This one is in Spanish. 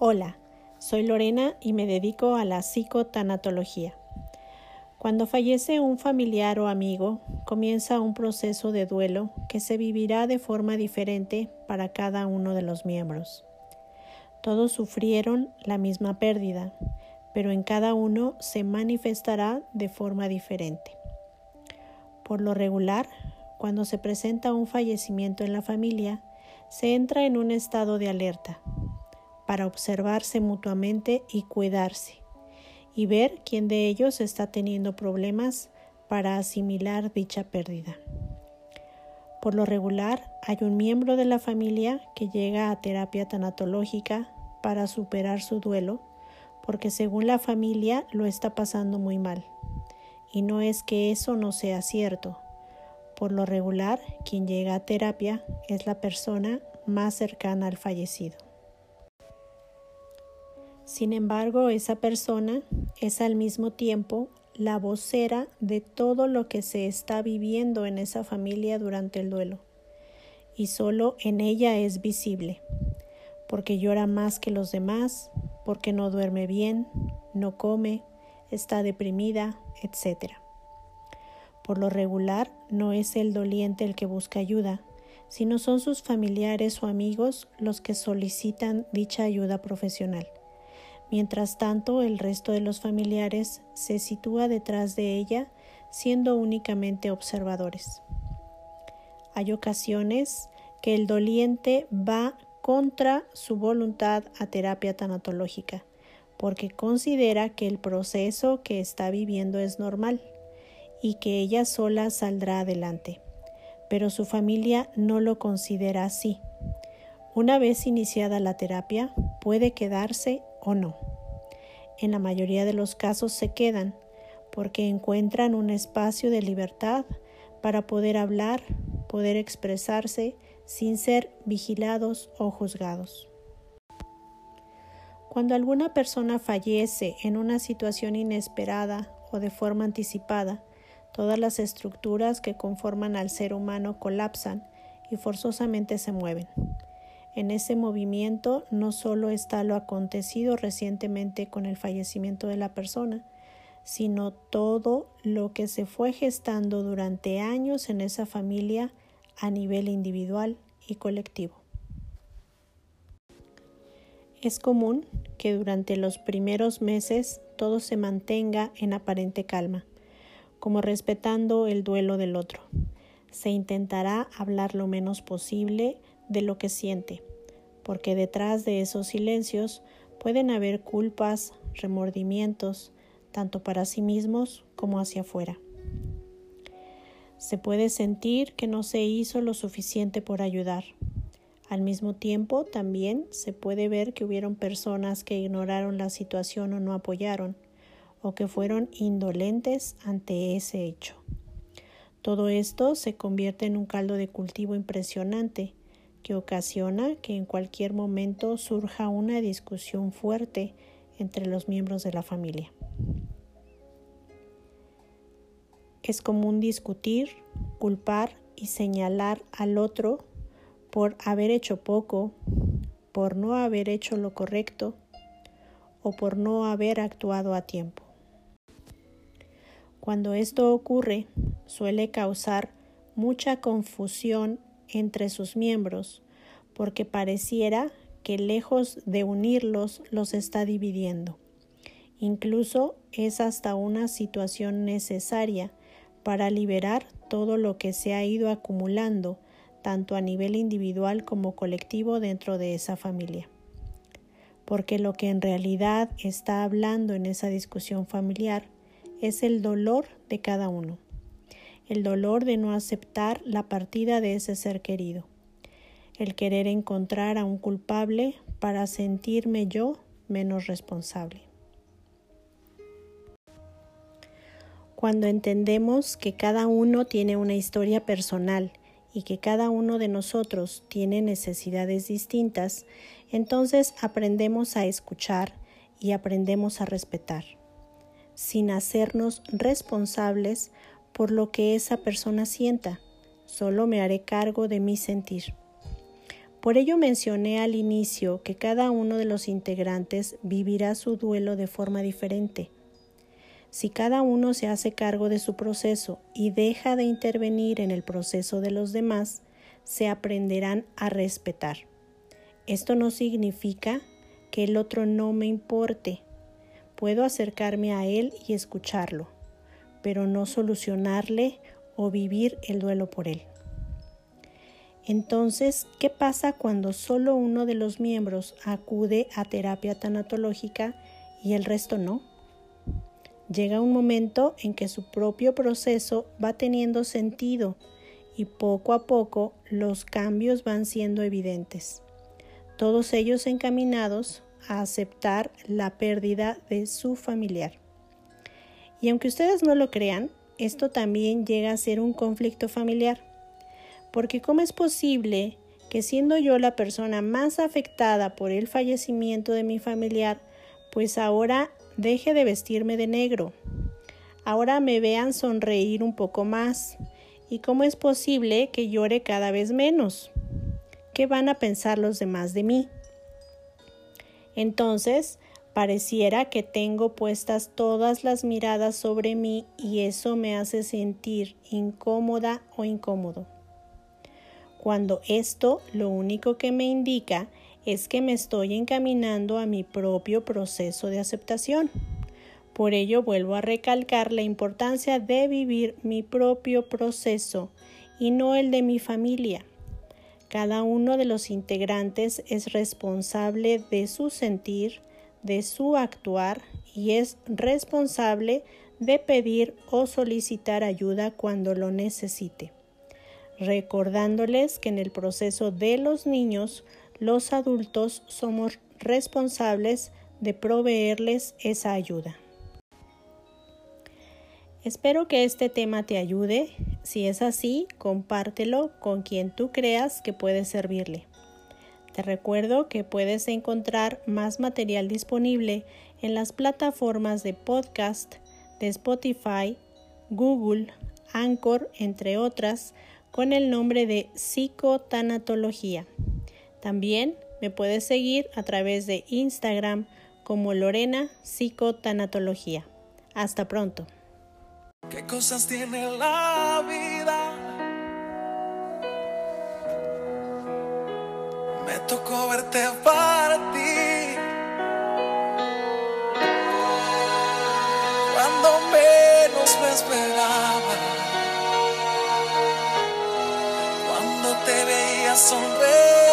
Hola, soy Lorena y me dedico a la psicotanatología. Cuando fallece un familiar o amigo, comienza un proceso de duelo que se vivirá de forma diferente para cada uno de los miembros. Todos sufrieron la misma pérdida, pero en cada uno se manifestará de forma diferente. Por lo regular, cuando se presenta un fallecimiento en la familia, se entra en un estado de alerta para observarse mutuamente y cuidarse, y ver quién de ellos está teniendo problemas para asimilar dicha pérdida. Por lo regular, hay un miembro de la familia que llega a terapia tanatológica para superar su duelo, porque según la familia lo está pasando muy mal. Y no es que eso no sea cierto. Por lo regular, quien llega a terapia es la persona más cercana al fallecido. Sin embargo, esa persona es al mismo tiempo la vocera de todo lo que se está viviendo en esa familia durante el duelo. Y solo en ella es visible, porque llora más que los demás, porque no duerme bien, no come, está deprimida, etc. Por lo regular, no es el doliente el que busca ayuda, sino son sus familiares o amigos los que solicitan dicha ayuda profesional. Mientras tanto, el resto de los familiares se sitúa detrás de ella, siendo únicamente observadores. Hay ocasiones que el doliente va contra su voluntad a terapia tanatológica, porque considera que el proceso que está viviendo es normal y que ella sola saldrá adelante. Pero su familia no lo considera así. Una vez iniciada la terapia, puede quedarse o no. En la mayoría de los casos se quedan porque encuentran un espacio de libertad para poder hablar, poder expresarse sin ser vigilados o juzgados. Cuando alguna persona fallece en una situación inesperada o de forma anticipada, todas las estructuras que conforman al ser humano colapsan y forzosamente se mueven. En ese movimiento no solo está lo acontecido recientemente con el fallecimiento de la persona, sino todo lo que se fue gestando durante años en esa familia a nivel individual y colectivo. Es común que durante los primeros meses todo se mantenga en aparente calma, como respetando el duelo del otro. Se intentará hablar lo menos posible de lo que siente, porque detrás de esos silencios pueden haber culpas, remordimientos, tanto para sí mismos como hacia afuera. Se puede sentir que no se hizo lo suficiente por ayudar. Al mismo tiempo, también se puede ver que hubieron personas que ignoraron la situación o no apoyaron, o que fueron indolentes ante ese hecho. Todo esto se convierte en un caldo de cultivo impresionante que ocasiona que en cualquier momento surja una discusión fuerte entre los miembros de la familia. Es común discutir, culpar y señalar al otro por haber hecho poco, por no haber hecho lo correcto o por no haber actuado a tiempo. Cuando esto ocurre, suele causar mucha confusión entre sus miembros, porque pareciera que lejos de unirlos los está dividiendo. Incluso es hasta una situación necesaria para liberar todo lo que se ha ido acumulando, tanto a nivel individual como colectivo dentro de esa familia. Porque lo que en realidad está hablando en esa discusión familiar es el dolor de cada uno el dolor de no aceptar la partida de ese ser querido, el querer encontrar a un culpable para sentirme yo menos responsable. Cuando entendemos que cada uno tiene una historia personal y que cada uno de nosotros tiene necesidades distintas, entonces aprendemos a escuchar y aprendemos a respetar, sin hacernos responsables por lo que esa persona sienta, solo me haré cargo de mi sentir. Por ello mencioné al inicio que cada uno de los integrantes vivirá su duelo de forma diferente. Si cada uno se hace cargo de su proceso y deja de intervenir en el proceso de los demás, se aprenderán a respetar. Esto no significa que el otro no me importe. Puedo acercarme a él y escucharlo, pero no solucionarle o vivir el duelo por él. Entonces, ¿qué pasa cuando solo uno de los miembros acude a terapia tanatológica y el resto no? Llega un momento en que su propio proceso va teniendo sentido y poco a poco los cambios van siendo evidentes, todos ellos encaminados a aceptar la pérdida de su familiar. Y aunque ustedes no lo crean, esto también llega a ser un conflicto familiar, porque ¿cómo es posible que siendo yo la persona más afectada por el fallecimiento de mi familiar, pues ahora Deje de vestirme de negro. Ahora me vean sonreír un poco más. ¿Y cómo es posible que llore cada vez menos? ¿Qué van a pensar los demás de mí? Entonces, pareciera que tengo puestas todas las miradas sobre mí y eso me hace sentir incómoda o incómodo. Cuando esto lo único que me indica es que me estoy encaminando a mi propio proceso de aceptación. Por ello vuelvo a recalcar la importancia de vivir mi propio proceso y no el de mi familia. Cada uno de los integrantes es responsable de su sentir, de su actuar y es responsable de pedir o solicitar ayuda cuando lo necesite, recordándoles que en el proceso de los niños los adultos somos responsables de proveerles esa ayuda. Espero que este tema te ayude. Si es así, compártelo con quien tú creas que puede servirle. Te recuerdo que puedes encontrar más material disponible en las plataformas de podcast de Spotify, Google, Anchor, entre otras, con el nombre de psicotanatología. También me puedes seguir a través de Instagram como Lorena Psicotanatología. Hasta pronto. Tocó verte partir. Cuando menos me esperaba. Cuando te veía sonreír.